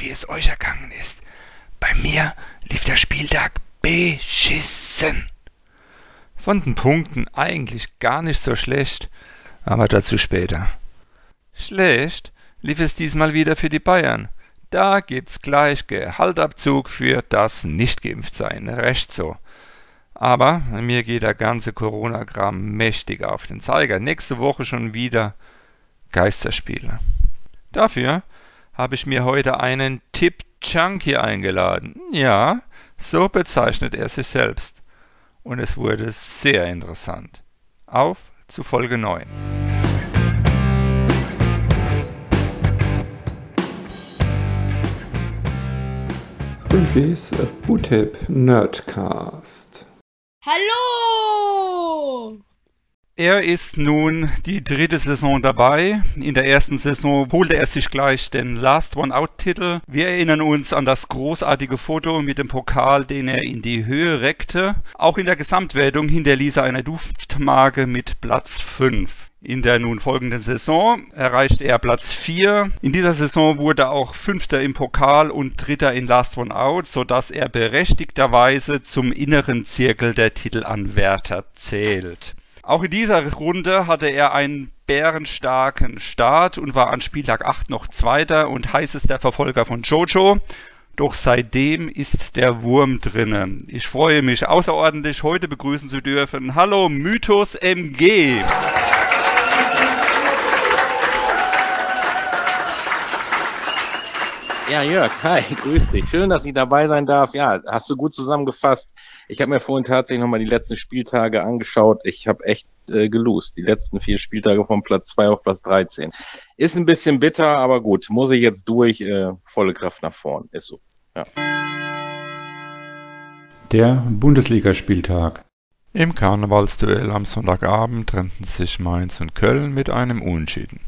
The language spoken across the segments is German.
wie es euch ergangen ist. Bei mir lief der Spieltag beschissen. Von den Punkten eigentlich gar nicht so schlecht, aber dazu später. Schlecht lief es diesmal wieder für die Bayern. Da gibt's gleich Gehaltabzug für das Nicht-Geimpft-Sein. Recht so. Aber mir geht der ganze Corona-Kram mächtig auf den Zeiger. Nächste Woche schon wieder Geisterspiele. Dafür habe ich mir heute einen Tipp Junkie eingeladen. Ja, so bezeichnet er sich selbst. Und es wurde sehr interessant. Auf zu Folge 9. Grünfis Bootip Nerdcast. Hallo! Er ist nun die dritte Saison dabei. In der ersten Saison holte er sich gleich den Last One Out Titel. Wir erinnern uns an das großartige Foto mit dem Pokal, den er in die Höhe reckte. Auch in der Gesamtwertung hinterließ er eine Duftmarke mit Platz 5. In der nun folgenden Saison erreichte er Platz 4. In dieser Saison wurde er auch Fünfter im Pokal und Dritter in Last One Out, sodass er berechtigterweise zum inneren Zirkel der Titelanwärter zählt. Auch in dieser Runde hatte er einen bärenstarken Start und war an Spieltag 8 noch Zweiter und heißester Verfolger von Jojo. Doch seitdem ist der Wurm drinne. Ich freue mich außerordentlich, heute begrüßen zu dürfen. Hallo Mythos MG. Ja, Jörg, hi, grüß dich. Schön, dass ich dabei sein darf. Ja, hast du gut zusammengefasst. Ich habe mir vorhin tatsächlich nochmal die letzten Spieltage angeschaut. Ich habe echt äh, gelost. Die letzten vier Spieltage von Platz 2 auf Platz 13. Ist ein bisschen bitter, aber gut, muss ich jetzt durch. Äh, volle Kraft nach vorn. Ist so. Ja. Der Bundesligaspieltag. Im Karnevalsduell am Sonntagabend trennten sich Mainz und Köln mit einem Unentschieden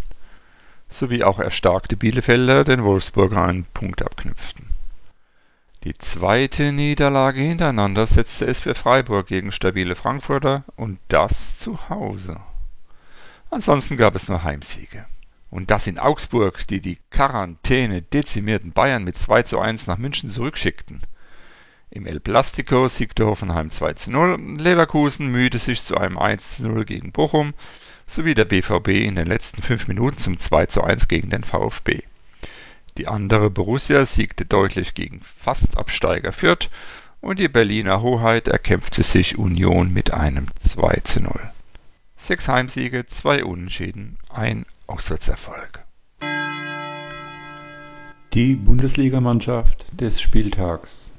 sowie auch erstarkte Bielefelder den Wolfsburger einen Punkt abknüpften. Die zweite Niederlage hintereinander setzte es für Freiburg gegen stabile Frankfurter und das zu Hause. Ansonsten gab es nur Heimsiege. Und das in Augsburg, die die Quarantäne dezimierten Bayern mit 2 zu 1 nach München zurückschickten. Im El Plastico siegte Hoffenheim 2 zu 0, Leverkusen mühte sich zu einem 1 zu 0 gegen Bochum sowie der BVB in den letzten fünf Minuten zum 2:1 gegen den VfB. Die andere Borussia siegte deutlich gegen Fastabsteiger Fürth und die Berliner Hoheit erkämpfte sich Union mit einem 2:0. Sechs Heimsiege, zwei Unentschieden, ein Auswärtserfolg. Die Bundesligamannschaft des Spieltags.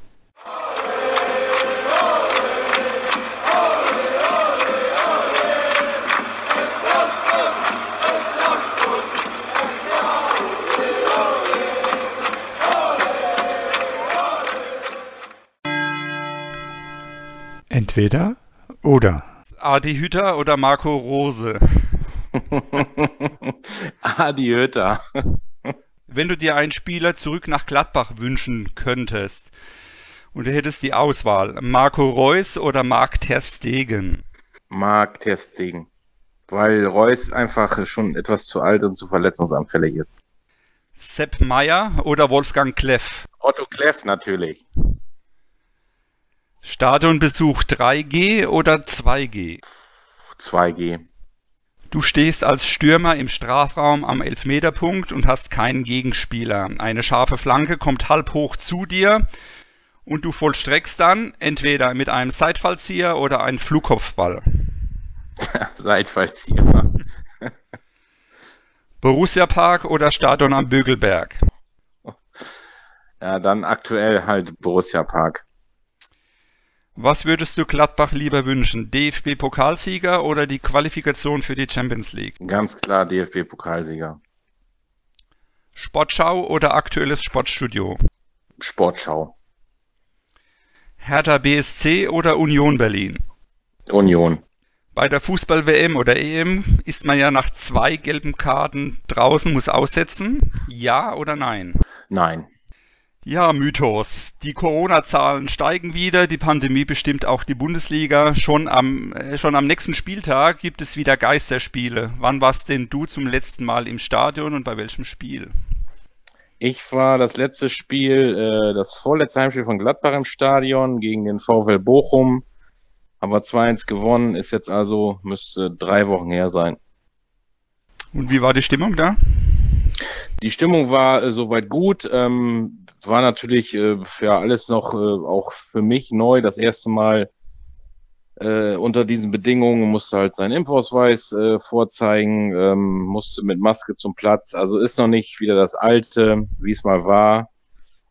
Entweder oder. Adi Hütter oder Marco Rose? Adi Hütter. Wenn du dir einen Spieler zurück nach Gladbach wünschen könntest und du hättest die Auswahl, Marco Reus oder Marc Ter Stegen? Marc Ter Stegen. Weil Reus einfach schon etwas zu alt und zu verletzungsanfällig ist. Sepp Meier oder Wolfgang Kleff? Otto Kleff natürlich. Stadionbesuch 3G oder 2G? 2G. Du stehst als Stürmer im Strafraum am Elfmeterpunkt und hast keinen Gegenspieler. Eine scharfe Flanke kommt halb hoch zu dir und du vollstreckst dann entweder mit einem Seitfallzieher oder einem Flugkopfball. Seitfallzieher. Borussia Park oder Stadion am Bögelberg? Ja, dann aktuell halt Borussia Park. Was würdest du Gladbach lieber wünschen? DFB-Pokalsieger oder die Qualifikation für die Champions League? Ganz klar DFB-Pokalsieger. Sportschau oder aktuelles Sportstudio? Sportschau. Hertha BSC oder Union Berlin? Union. Bei der Fußball-WM oder EM ist man ja nach zwei gelben Karten draußen, muss aussetzen. Ja oder nein? Nein. Ja, Mythos. Die Corona-Zahlen steigen wieder, die Pandemie bestimmt auch die Bundesliga. Schon am, äh, schon am nächsten Spieltag gibt es wieder Geisterspiele. Wann warst denn du zum letzten Mal im Stadion und bei welchem Spiel? Ich war das letzte Spiel, äh, das vorletzte Heimspiel von Gladbach im Stadion gegen den VfL Bochum. Haben wir 2-1 gewonnen, ist jetzt also, müsste drei Wochen her sein. Und wie war die Stimmung da? Die Stimmung war äh, soweit gut. Ähm, war natürlich äh, ja alles noch äh, auch für mich neu. Das erste Mal äh, unter diesen Bedingungen musste halt seinen Impfausweis äh, vorzeigen, ähm, musste mit Maske zum Platz. Also ist noch nicht wieder das alte, wie es mal war.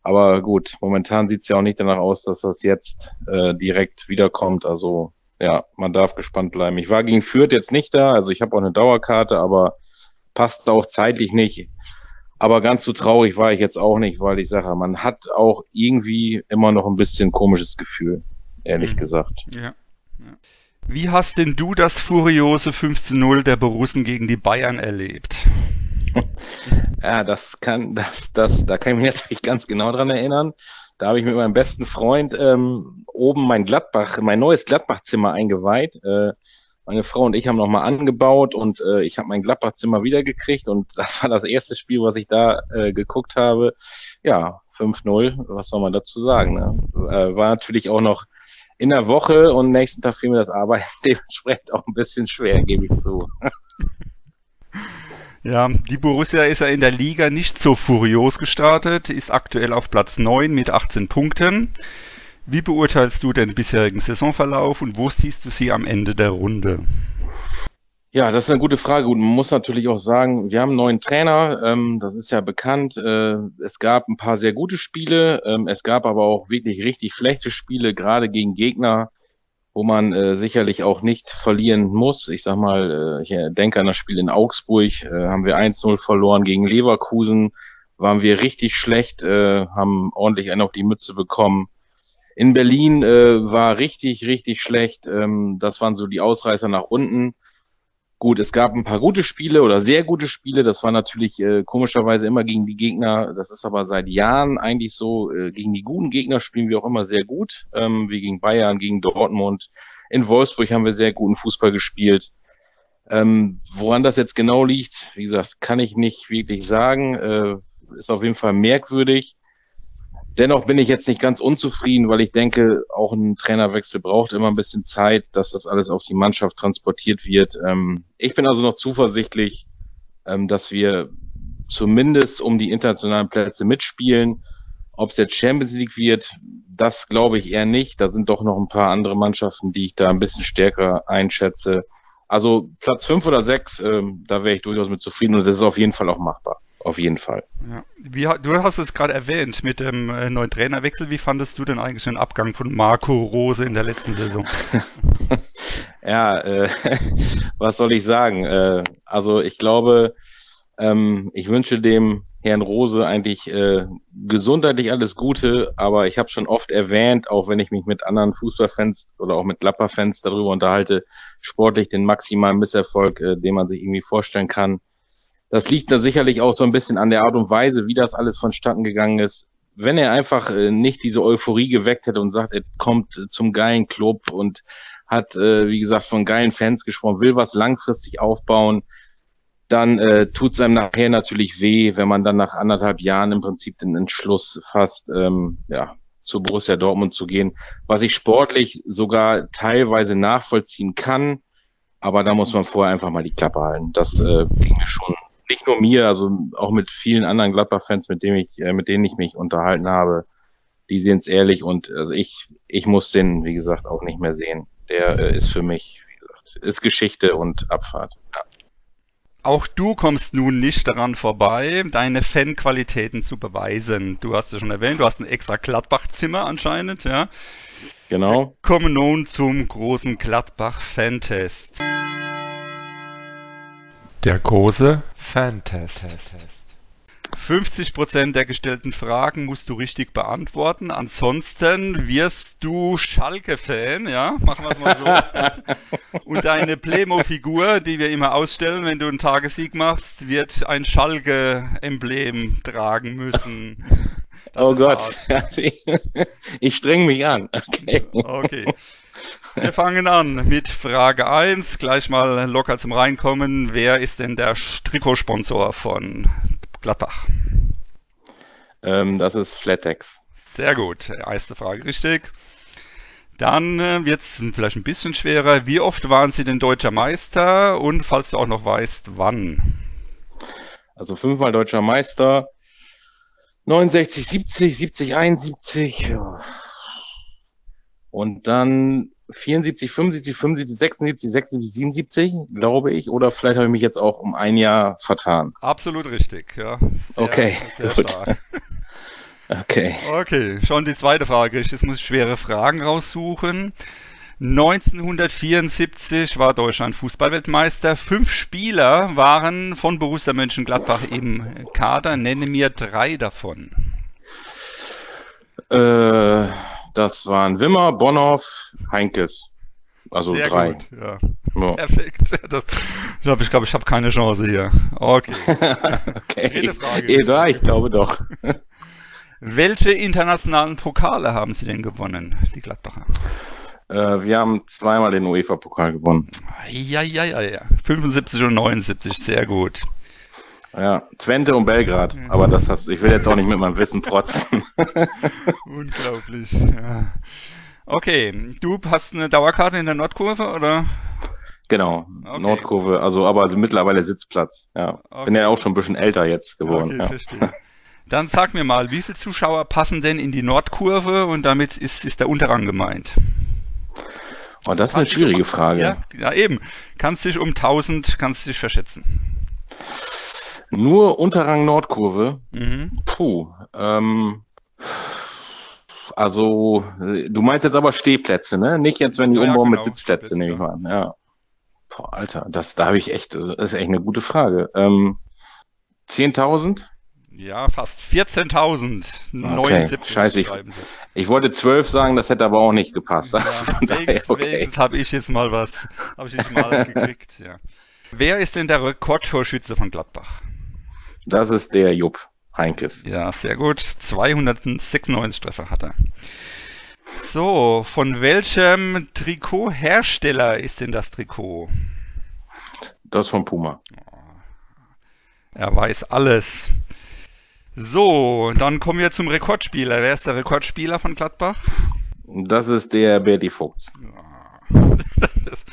Aber gut, momentan sieht es ja auch nicht danach aus, dass das jetzt äh, direkt wiederkommt. Also ja, man darf gespannt bleiben. Ich war gegen Fürth jetzt nicht da, also ich habe auch eine Dauerkarte, aber passt auch zeitlich nicht. Aber ganz so traurig war ich jetzt auch nicht, weil ich sage, man hat auch irgendwie immer noch ein bisschen komisches Gefühl, ehrlich mhm. gesagt. Ja. Wie hast denn du das furiose 15-0 der Borussen gegen die Bayern erlebt? Ja, das kann, das, das, da kann ich mich jetzt ganz genau dran erinnern. Da habe ich mit meinem besten Freund ähm, oben mein Gladbach, mein neues Gladbachzimmer eingeweiht. Äh, meine Frau und ich haben nochmal angebaut und äh, ich habe mein Gladbachzimmer wiedergekriegt und das war das erste Spiel, was ich da äh, geguckt habe. Ja, 5-0, was soll man dazu sagen? Ne? Äh, war natürlich auch noch in der Woche und nächsten Tag fiel mir das Arbeiten dementsprechend auch ein bisschen schwer, gebe ich zu. Ja, die Borussia ist ja in der Liga nicht so furios gestartet, ist aktuell auf Platz 9 mit 18 Punkten. Wie beurteilst du den bisherigen Saisonverlauf und wo siehst du sie am Ende der Runde? Ja, das ist eine gute Frage. Gut, man muss natürlich auch sagen, wir haben einen neuen Trainer, ähm, das ist ja bekannt. Äh, es gab ein paar sehr gute Spiele, ähm, es gab aber auch wirklich richtig schlechte Spiele, gerade gegen Gegner, wo man äh, sicherlich auch nicht verlieren muss. Ich sag mal, äh, ich denke an das Spiel in Augsburg, äh, haben wir 1-0 verloren gegen Leverkusen, waren wir richtig schlecht, äh, haben ordentlich einen auf die Mütze bekommen. In Berlin äh, war richtig, richtig schlecht. Ähm, das waren so die Ausreißer nach unten. Gut, es gab ein paar gute Spiele oder sehr gute Spiele. Das war natürlich äh, komischerweise immer gegen die Gegner. Das ist aber seit Jahren eigentlich so. Äh, gegen die guten Gegner spielen wir auch immer sehr gut, ähm, wie gegen Bayern, gegen Dortmund. In Wolfsburg haben wir sehr guten Fußball gespielt. Ähm, woran das jetzt genau liegt, wie gesagt, kann ich nicht wirklich sagen. Äh, ist auf jeden Fall merkwürdig. Dennoch bin ich jetzt nicht ganz unzufrieden, weil ich denke, auch ein Trainerwechsel braucht immer ein bisschen Zeit, dass das alles auf die Mannschaft transportiert wird. Ähm, ich bin also noch zuversichtlich, ähm, dass wir zumindest um die internationalen Plätze mitspielen. Ob es jetzt Champions League wird, das glaube ich eher nicht. Da sind doch noch ein paar andere Mannschaften, die ich da ein bisschen stärker einschätze. Also Platz fünf oder sechs, ähm, da wäre ich durchaus mit zufrieden und das ist auf jeden Fall auch machbar. Auf jeden Fall. Ja. Wie, du hast es gerade erwähnt mit dem äh, neuen Trainerwechsel. Wie fandest du denn eigentlich den Abgang von Marco Rose in der letzten Saison? ja, äh, was soll ich sagen? Äh, also ich glaube, ähm, ich wünsche dem Herrn Rose eigentlich äh, gesundheitlich alles Gute, aber ich habe schon oft erwähnt, auch wenn ich mich mit anderen Fußballfans oder auch mit Klapperfans darüber unterhalte, sportlich den maximalen Misserfolg, äh, den man sich irgendwie vorstellen kann das liegt da sicherlich auch so ein bisschen an der Art und Weise, wie das alles vonstatten gegangen ist. Wenn er einfach äh, nicht diese Euphorie geweckt hätte und sagt, er kommt zum geilen Club und hat, äh, wie gesagt, von geilen Fans gesprochen, will was langfristig aufbauen, dann äh, tut es einem nachher natürlich weh, wenn man dann nach anderthalb Jahren im Prinzip den Entschluss fasst, ähm, ja, zu Borussia Dortmund zu gehen, was ich sportlich sogar teilweise nachvollziehen kann, aber da muss man vorher einfach mal die Klappe halten. Das äh, ging mir schon nicht nur mir, also auch mit vielen anderen Gladbach-Fans, mit denen ich, äh, mit denen ich mich unterhalten habe, die sehen es ehrlich und also ich, ich muss den, wie gesagt, auch nicht mehr sehen. Der äh, ist für mich, wie gesagt, ist Geschichte und Abfahrt. Ja. Auch du kommst nun nicht daran vorbei, deine Fanqualitäten zu beweisen. Du hast es schon erwähnt, du hast ein extra Gladbach-Zimmer anscheinend, ja. Genau. Wir kommen nun zum großen Gladbach-Fantest. Der große Fantest. 50% der gestellten Fragen musst du richtig beantworten. Ansonsten wirst du Schalke-Fan, ja? Machen wir es mal so. Und deine Playmo-Figur, die wir immer ausstellen, wenn du einen Tagessieg machst, wird ein Schalke-Emblem tragen müssen. Das oh Gott, ich, ich streng mich an. Okay. okay. Wir fangen an mit Frage 1. Gleich mal locker zum Reinkommen. Wer ist denn der Trikotsponsor von Gladbach? Ähm, das ist Flatex. Sehr gut. Erste Frage richtig. Dann äh, jetzt vielleicht ein bisschen schwerer. Wie oft waren Sie denn deutscher Meister und falls du auch noch weißt, wann? Also fünfmal deutscher Meister. 69, 70, 70, 71. Ja. Und dann 74, 75, 75, 76, 76, 77, glaube ich. Oder vielleicht habe ich mich jetzt auch um ein Jahr vertan. Absolut richtig, ja. Sehr, okay, sehr gut. stark. Okay. Okay, schon die zweite Frage. Jetzt muss ich schwere Fragen raussuchen. 1974 war Deutschland Fußballweltmeister. Fünf Spieler waren von Borussia Mönchengladbach im Kader. Nenne mir drei davon. Äh, das waren Wimmer, Bonhoff, Heinkes. Also Sehr drei. Gut, ja. ja. Perfekt. Das, ich glaube, ich, glaub, ich habe keine Chance hier. Okay. okay. Frage. E3, ich glaube doch. Welche internationalen Pokale haben Sie denn gewonnen, die Gladbacher? Äh, wir haben zweimal den UEFA-Pokal gewonnen. Ja, ja, ja, ja. 75 und 79, sehr gut. Ja, Twente und Belgrad. Aber das hast ich will jetzt auch nicht mit meinem Wissen protzen. Unglaublich, ja. Okay, du hast eine Dauerkarte in der Nordkurve, oder? Genau, okay. Nordkurve, also aber also mittlerweile Sitzplatz. Ja. Okay. Bin ja auch schon ein bisschen älter jetzt geworden. Okay, ja. verstehe. Dann sag mir mal, wie viele Zuschauer passen denn in die Nordkurve und damit ist, ist der Unterrang gemeint? Oh, das ist eine schwierige Frage. Ja, ja, eben. Kannst dich um 1000, kannst dich verschätzen. Nur Unterrang Nordkurve? Mhm. Puh. Ähm, also, du meinst jetzt aber Stehplätze, ne? Nicht jetzt, wenn die ja, umbauen genau, mit Sitzplätze, nehme ich mal an. Ja. Boah, Alter, das, da habe ich echt, das ist echt eine gute Frage. Ähm, 10.000? Ja, fast 14.079 okay, scheiße, ich, ich, wollte 12 sagen, das hätte aber auch nicht gepasst. Ja, also wenigstens, okay. habe ich jetzt mal was, habe ich jetzt mal gekriegt, ja. Wer ist denn der Rekordtorschütze von Gladbach? Das ist der Jupp Heinkes. Ja, sehr gut. 296 Treffer hat er. So, von welchem Trikothersteller ist denn das Trikot? Das von Puma. Er weiß alles. So, dann kommen wir zum Rekordspieler. Wer ist der Rekordspieler von Gladbach? Das ist der Berti Fuchs. das,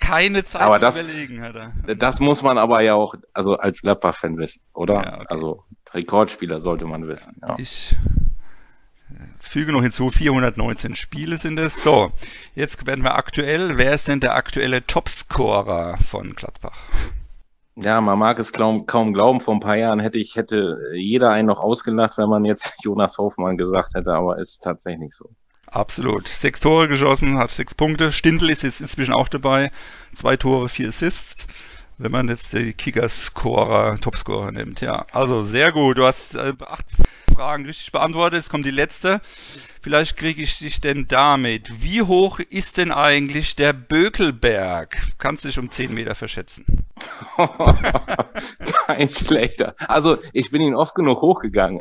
keine Zeit aber das, überlegen, hat er. Das muss man aber ja auch, also als Gladbach-Fan wissen, oder? Ja, okay. Also Rekordspieler sollte man wissen. Ja. Ich äh, füge noch hinzu, 419 Spiele sind es. So, jetzt werden wir aktuell. Wer ist denn der aktuelle Topscorer von Gladbach? Ja, man mag es kaum, kaum glauben. Vor ein paar Jahren hätte ich, hätte jeder einen noch ausgelacht, wenn man jetzt Jonas Hofmann gesagt hätte, aber ist tatsächlich so. Absolut. Sechs Tore geschossen, hat sechs Punkte. Stindl ist jetzt inzwischen auch dabei. Zwei Tore, vier Assists. Wenn man jetzt die Kicker-Scorer, Topscorer nimmt. Ja, also sehr gut. Du hast äh, acht Fragen richtig beantwortet. Jetzt kommt die letzte. Vielleicht kriege ich dich denn damit. Wie hoch ist denn eigentlich der Bökelberg? Kannst dich um 10 Meter verschätzen? Kein schlechter. Also ich bin ihn oft genug hochgegangen,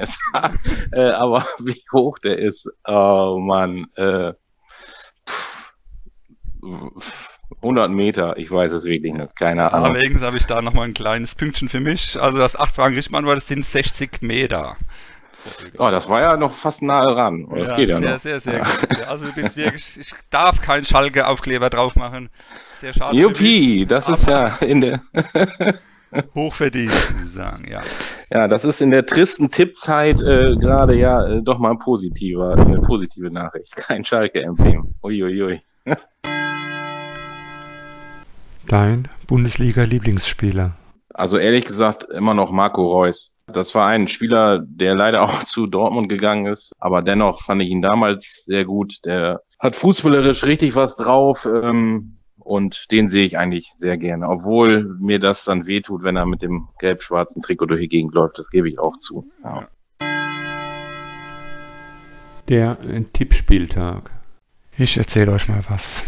äh, aber wie hoch der ist, oh Mann, äh, 100 Meter, ich weiß es wirklich nicht, keine Ahnung. Allerdings habe ich da nochmal ein kleines Pünktchen für mich. Also das acht Fragen richtig war, das sind 60 Meter. Oh, das war ja noch fast nahe ran. Das ja, geht ja sehr, noch. Sehr, sehr, sehr gut. Also du bist wirklich, ich darf keinen Schalke-Aufkleber drauf machen. Sehr schade. Juppie, das ist ja in der hochverdient, würde ich sagen, ja. Ja, das ist in der tristen Tippzeit äh, gerade ja äh, doch mal ein positiver, eine positive Nachricht. Kein Schalke-Emblem. Uiuiui. Dein Bundesliga-Lieblingsspieler? Also ehrlich gesagt immer noch Marco Reus. Das war ein Spieler, der leider auch zu Dortmund gegangen ist, aber dennoch fand ich ihn damals sehr gut. Der hat fußballerisch richtig was drauf ähm, und den sehe ich eigentlich sehr gerne, obwohl mir das dann wehtut, wenn er mit dem gelb-schwarzen Trikot durch die Gegend läuft. Das gebe ich auch zu. Ja. Der Tippspieltag. Ich erzähle euch mal was.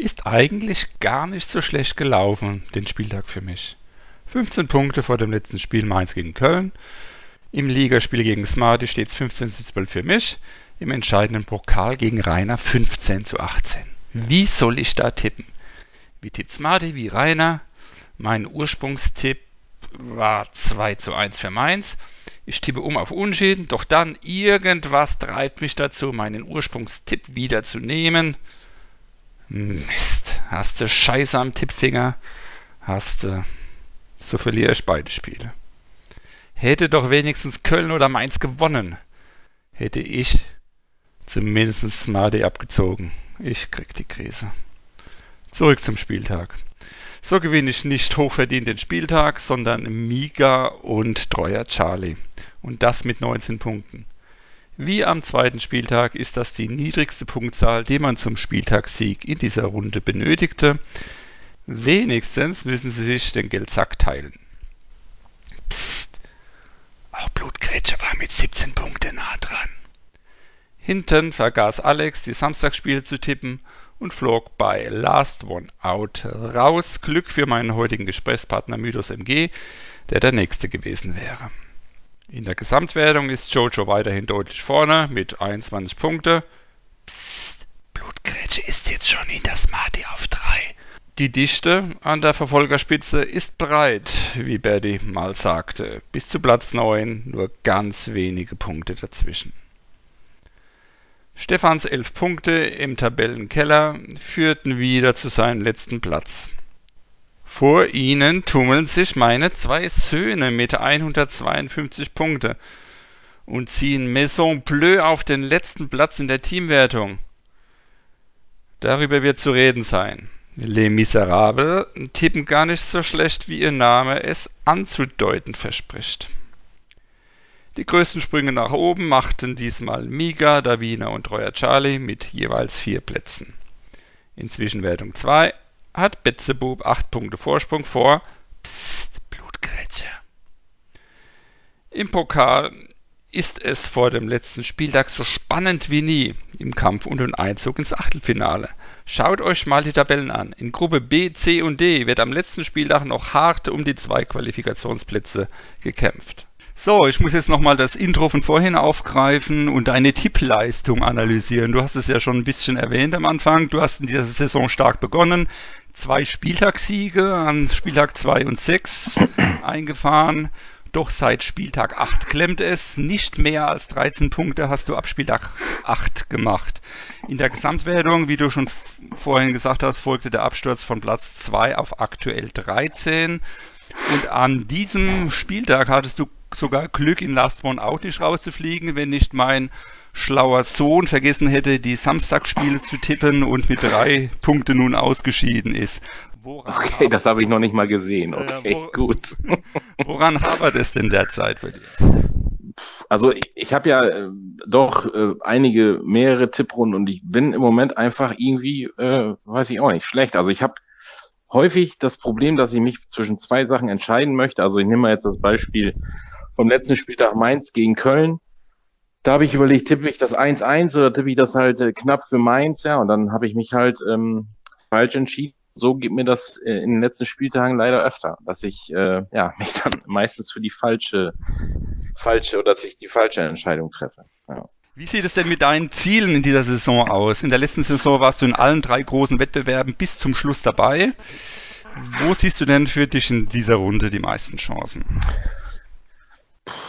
Ist eigentlich gar nicht so schlecht gelaufen, den Spieltag für mich. 15 Punkte vor dem letzten Spiel Mainz gegen Köln. Im Ligaspiel gegen Smarty steht es 15 zu 12 für mich. Im entscheidenden Pokal gegen Rainer 15 zu 18. Wie soll ich da tippen? Wie tippt Smarty, wie Rainer? Mein Ursprungstipp war 2 zu 1 für Mainz. Ich tippe um auf Unentschieden, doch dann irgendwas treibt mich dazu, meinen Ursprungstipp wieder zu nehmen. Mist, hast du Scheiße am Tippfinger, hast du, so verliere ich beide Spiele. Hätte doch wenigstens Köln oder Mainz gewonnen, hätte ich zumindest Smarty abgezogen. Ich krieg die Krise. Zurück zum Spieltag. So gewinne ich nicht hochverdient den Spieltag, sondern Miga und treuer Charlie. Und das mit 19 Punkten. Wie am zweiten Spieltag ist das die niedrigste Punktzahl, die man zum Spieltagssieg in dieser Runde benötigte. Wenigstens müssen sie sich den Geldsack teilen. Psst, auch Blutgrätsche war mit 17 Punkten nah dran. Hinten vergaß Alex, die Samstagsspiele zu tippen und flog bei Last One Out raus. Glück für meinen heutigen Gesprächspartner Mythos MG, der der nächste gewesen wäre. In der Gesamtwertung ist Jojo weiterhin deutlich vorne mit 21 Punkte. Psst, Blutgrätsche ist jetzt schon in das Marty auf 3. Die Dichte an der Verfolgerspitze ist breit, wie Berdy mal sagte. Bis zu Platz 9 nur ganz wenige Punkte dazwischen. Stefans elf Punkte im Tabellenkeller führten wieder zu seinem letzten Platz. Vor ihnen tummeln sich meine zwei Söhne mit 152 Punkte und ziehen Maison Bleu auf den letzten Platz in der Teamwertung. Darüber wird zu reden sein. Les Miserables tippen gar nicht so schlecht, wie ihr Name es anzudeuten verspricht. Die größten Sprünge nach oben machten diesmal Miga, Davina und Treuer Charlie mit jeweils vier Plätzen. In Zwischenwertung 2 hat Betzebub 8 Punkte Vorsprung vor Psst, Blutgrätsche. Im Pokal ist es vor dem letzten Spieltag so spannend wie nie im Kampf um den Einzug ins Achtelfinale. Schaut euch mal die Tabellen an. In Gruppe B, C und D wird am letzten Spieltag noch hart um die zwei Qualifikationsplätze gekämpft. So, ich muss jetzt nochmal das Intro von vorhin aufgreifen und deine Tippleistung analysieren. Du hast es ja schon ein bisschen erwähnt am Anfang. Du hast in dieser Saison stark begonnen. Zwei Spieltagssiege an Spieltag 2 und 6 eingefahren. Doch seit Spieltag 8 klemmt es. Nicht mehr als 13 Punkte hast du ab Spieltag 8 gemacht. In der Gesamtwertung, wie du schon vorhin gesagt hast, folgte der Absturz von Platz 2 auf aktuell 13. Und an diesem Spieltag hattest du sogar Glück, in Last One Out nicht rauszufliegen, wenn nicht mein schlauer Sohn vergessen hätte, die Samstagsspiele zu tippen und mit drei Punkten nun ausgeschieden ist. Woran okay, das habe ich noch nicht mal gesehen. Okay, äh, wo, gut. Woran hapert es denn derzeit bei dir? Also ich, ich habe ja äh, doch äh, einige, mehrere Tipprunden und ich bin im Moment einfach irgendwie, äh, weiß ich auch nicht, schlecht. Also ich habe häufig das Problem, dass ich mich zwischen zwei Sachen entscheiden möchte. Also ich nehme mal jetzt das Beispiel vom letzten Spieltag Mainz gegen Köln. Da habe ich überlegt, tippe ich das 1-1 oder tippe ich das halt äh, knapp für Mainz, ja, und dann habe ich mich halt ähm, falsch entschieden. So geht mir das äh, in den letzten Spieltagen leider öfter, dass ich äh, ja, mich dann meistens für die falsche, falsche oder dass ich die falsche Entscheidung treffe. Ja. Wie sieht es denn mit deinen Zielen in dieser Saison aus? In der letzten Saison warst du in allen drei großen Wettbewerben bis zum Schluss dabei. Wo siehst du denn für dich in dieser Runde die meisten Chancen?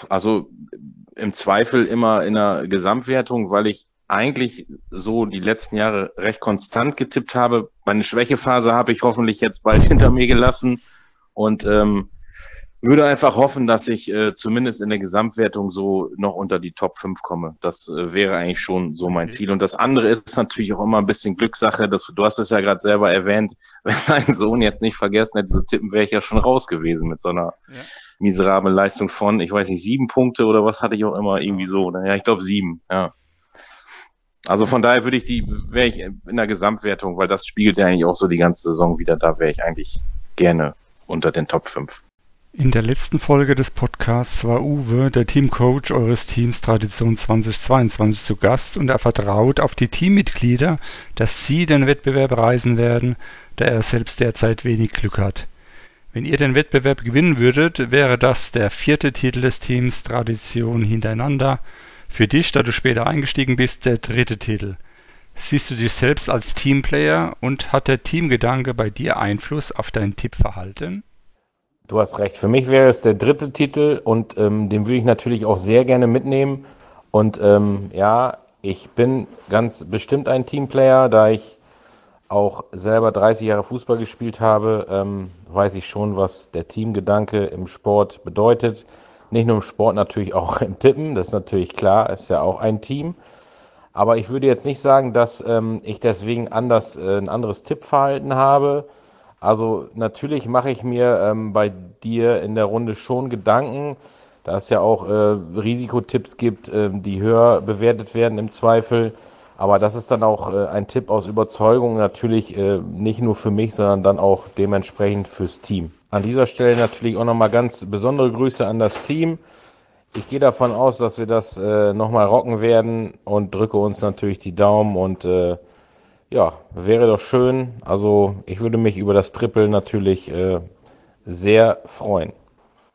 Also im Zweifel immer in der Gesamtwertung, weil ich eigentlich so die letzten Jahre recht konstant getippt habe. Meine Schwächephase habe ich hoffentlich jetzt bald hinter mir gelassen und ähm, würde einfach hoffen, dass ich äh, zumindest in der Gesamtwertung so noch unter die Top 5 komme. Das äh, wäre eigentlich schon so mein Ziel. Und das andere ist natürlich auch immer ein bisschen Glückssache. Das, du hast es ja gerade selber erwähnt. Wenn mein Sohn jetzt nicht vergessen hätte zu tippen, wäre ich ja schon raus gewesen mit so einer ja. miserablen Leistung von, ich weiß nicht, sieben Punkte oder was hatte ich auch immer irgendwie so. Ja, ich glaube sieben, ja. Also von daher würde ich die, wäre ich in der Gesamtwertung, weil das spiegelt ja eigentlich auch so die ganze Saison wieder, da wäre ich eigentlich gerne unter den Top 5. In der letzten Folge des Podcasts war Uwe, der Teamcoach eures Teams Tradition 2022, zu Gast und er vertraut auf die Teammitglieder, dass sie den Wettbewerb reisen werden, da er selbst derzeit wenig Glück hat. Wenn ihr den Wettbewerb gewinnen würdet, wäre das der vierte Titel des Teams Tradition hintereinander. Für dich, da du später eingestiegen bist, der dritte Titel. Siehst du dich selbst als Teamplayer und hat der Teamgedanke bei dir Einfluss auf dein Tippverhalten? Du hast recht. Für mich wäre es der dritte Titel und ähm, den würde ich natürlich auch sehr gerne mitnehmen. Und ähm, ja, ich bin ganz bestimmt ein Teamplayer, da ich auch selber 30 Jahre Fußball gespielt habe, ähm, weiß ich schon, was der Teamgedanke im Sport bedeutet. Nicht nur im Sport, natürlich auch im Tippen, das ist natürlich klar, ist ja auch ein Team. Aber ich würde jetzt nicht sagen, dass ähm, ich deswegen anders äh, ein anderes Tippverhalten habe. Also natürlich mache ich mir ähm, bei dir in der Runde schon Gedanken, da es ja auch äh, Risikotipps gibt, äh, die höher bewertet werden im Zweifel. Aber das ist dann auch äh, ein Tipp aus Überzeugung, natürlich äh, nicht nur für mich, sondern dann auch dementsprechend fürs Team. An dieser Stelle natürlich auch nochmal ganz besondere Grüße an das Team. Ich gehe davon aus, dass wir das äh, nochmal rocken werden und drücke uns natürlich die Daumen und äh, ja, wäre doch schön. Also ich würde mich über das Triple natürlich äh, sehr freuen.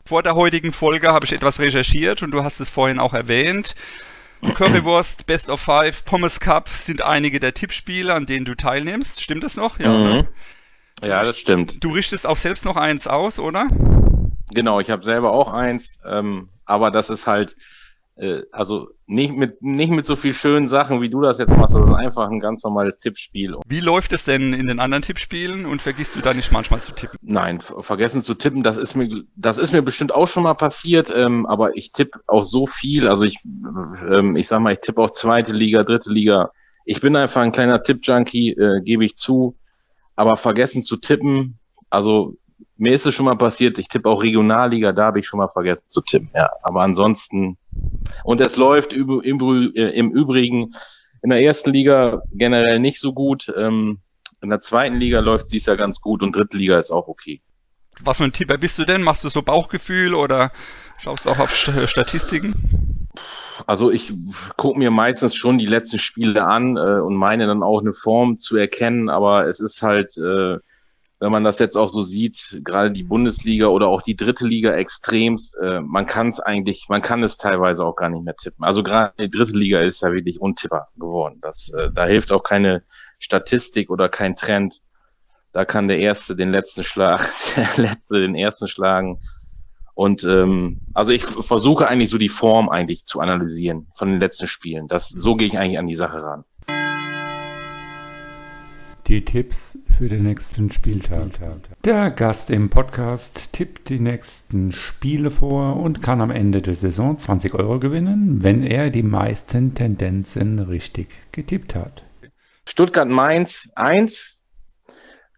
Vor der heutigen Folge habe ich etwas recherchiert und du hast es vorhin auch erwähnt. Currywurst, Best of Five, Pommes Cup sind einige der Tippspiele, an denen du teilnimmst. Stimmt das noch? Ja, mhm. ja das stimmt. Du richtest auch selbst noch eins aus, oder? Genau, ich habe selber auch eins, ähm, aber das ist halt, äh, also nicht mit, nicht mit so viel schönen Sachen, wie du das jetzt machst. Das ist einfach ein ganz normales Tippspiel. Wie läuft es denn in den anderen Tippspielen und vergisst du da nicht manchmal zu tippen? Nein, vergessen zu tippen, das ist mir, das ist mir bestimmt auch schon mal passiert, ähm, aber ich tippe auch so viel. Also ich, ähm, ich sag mal, ich tippe auch zweite Liga, dritte Liga. Ich bin einfach ein kleiner Tipp-Junkie, äh, gebe ich zu. Aber vergessen zu tippen, also mir ist es schon mal passiert, ich tippe auch Regionalliga, da habe ich schon mal vergessen zu tippen. Ja, aber ansonsten und es läuft im, äh, im Übrigen in der ersten Liga generell nicht so gut. Ähm, in der zweiten Liga läuft es ja ganz gut und dritte Liga ist auch okay. Was für ein Tipper bist du denn? Machst du so Bauchgefühl oder schaust du auch auf Statistiken? Also ich gucke mir meistens schon die letzten Spiele an äh, und meine dann auch eine Form zu erkennen, aber es ist halt äh, wenn man das jetzt auch so sieht, gerade die Bundesliga oder auch die dritte Liga extremst, äh, man kann es eigentlich, man kann es teilweise auch gar nicht mehr tippen. Also gerade die dritte Liga ist ja wirklich untippbar geworden. Das, äh, da hilft auch keine Statistik oder kein Trend. Da kann der Erste den letzten Schlag, der Letzte den Ersten schlagen. Und ähm, also ich versuche eigentlich so die Form eigentlich zu analysieren von den letzten Spielen. Das, so gehe ich eigentlich an die Sache ran die Tipps für den nächsten Spieltag. Der Gast im Podcast tippt die nächsten Spiele vor und kann am Ende der Saison 20 Euro gewinnen, wenn er die meisten Tendenzen richtig getippt hat. Stuttgart Mainz 1,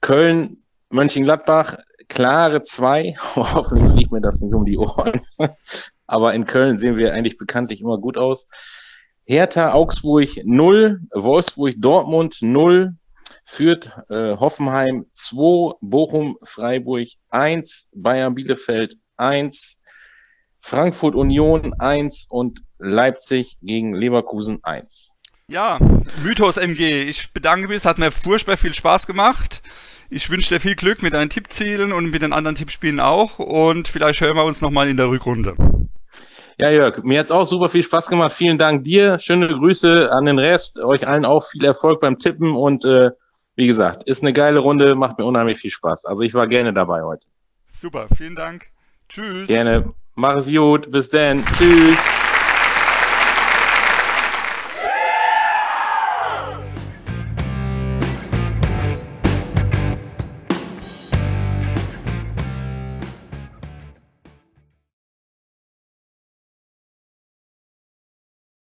Köln Mönchengladbach klare 2. Hoffentlich fliegt mir das nicht um die Ohren. Aber in Köln sehen wir eigentlich bekanntlich immer gut aus. Hertha Augsburg 0, Wolfsburg Dortmund 0, führt äh, Hoffenheim 2, Bochum, Freiburg 1, Bayern Bielefeld 1, Frankfurt Union 1 und Leipzig gegen Leverkusen 1. Ja, Mythos MG, ich bedanke mich, es hat mir furchtbar viel Spaß gemacht. Ich wünsche dir viel Glück mit deinen Tippzielen und mit den anderen Tippspielen auch und vielleicht hören wir uns nochmal in der Rückrunde. Ja, Jörg, mir hat's auch super viel Spaß gemacht. Vielen Dank dir. Schöne Grüße an den Rest. Euch allen auch viel Erfolg beim Tippen und äh, wie gesagt, ist eine geile Runde, macht mir unheimlich viel Spaß. Also ich war gerne dabei heute. Super, vielen Dank. Tschüss. Gerne. Mach es gut. Bis dann. Tschüss.